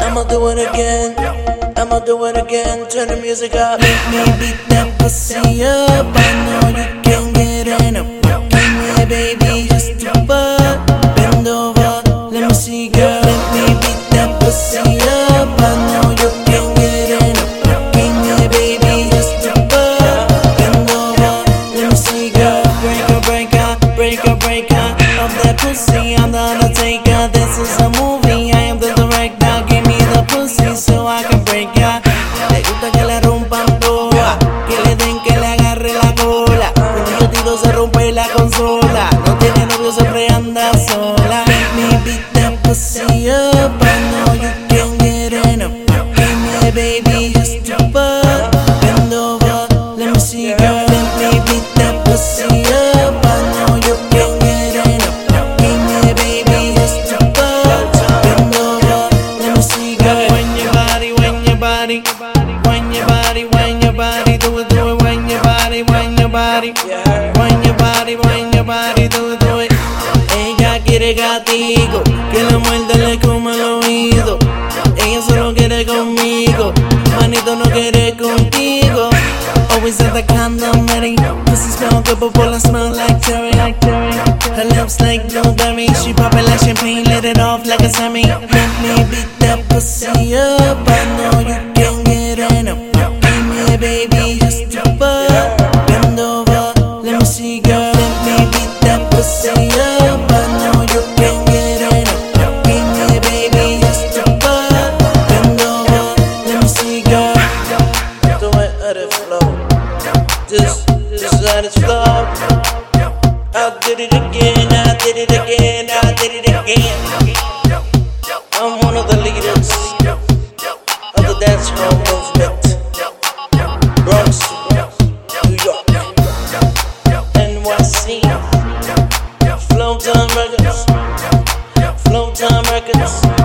I'ma do it again. I'ma do it again. Turn the music up. Make me beat that pussy up. I know you can get enough. Give me a baby just to. Bend over, let me see, girl. Let me beat that pussy Undertaker. This is a movie. I am the. Give me the pussy so I can break. Le gusta que le rompan toda, que le den que le agarre la cola. Tiro se rompe la consola. No tiene novio, siempre anda sola. Me beat that pussy up. I know you can get enough. Give me a baby just to fuck. Bend over, let me see, girl. Body, when your body, when your body, do it, do it. When your body, when your body, when your body, when your body, do it, do it. Ella quiere gatico, que la muerde le come el oído. Ella solo quiere conmigo, manito no quiere contigo. Always at the condom ready. Pussy smell good, but bola smell like cherry. Her lips like blueberry. She pop like champagne, let it off like a semi. Let me beat that pussy up. I know Just, just let it flow. I did it again, I did it again, I did it again. I'm one of the leaders of the dance hall movement. Bronx, New York, NYC, Flow Time Records, Flow Time Records.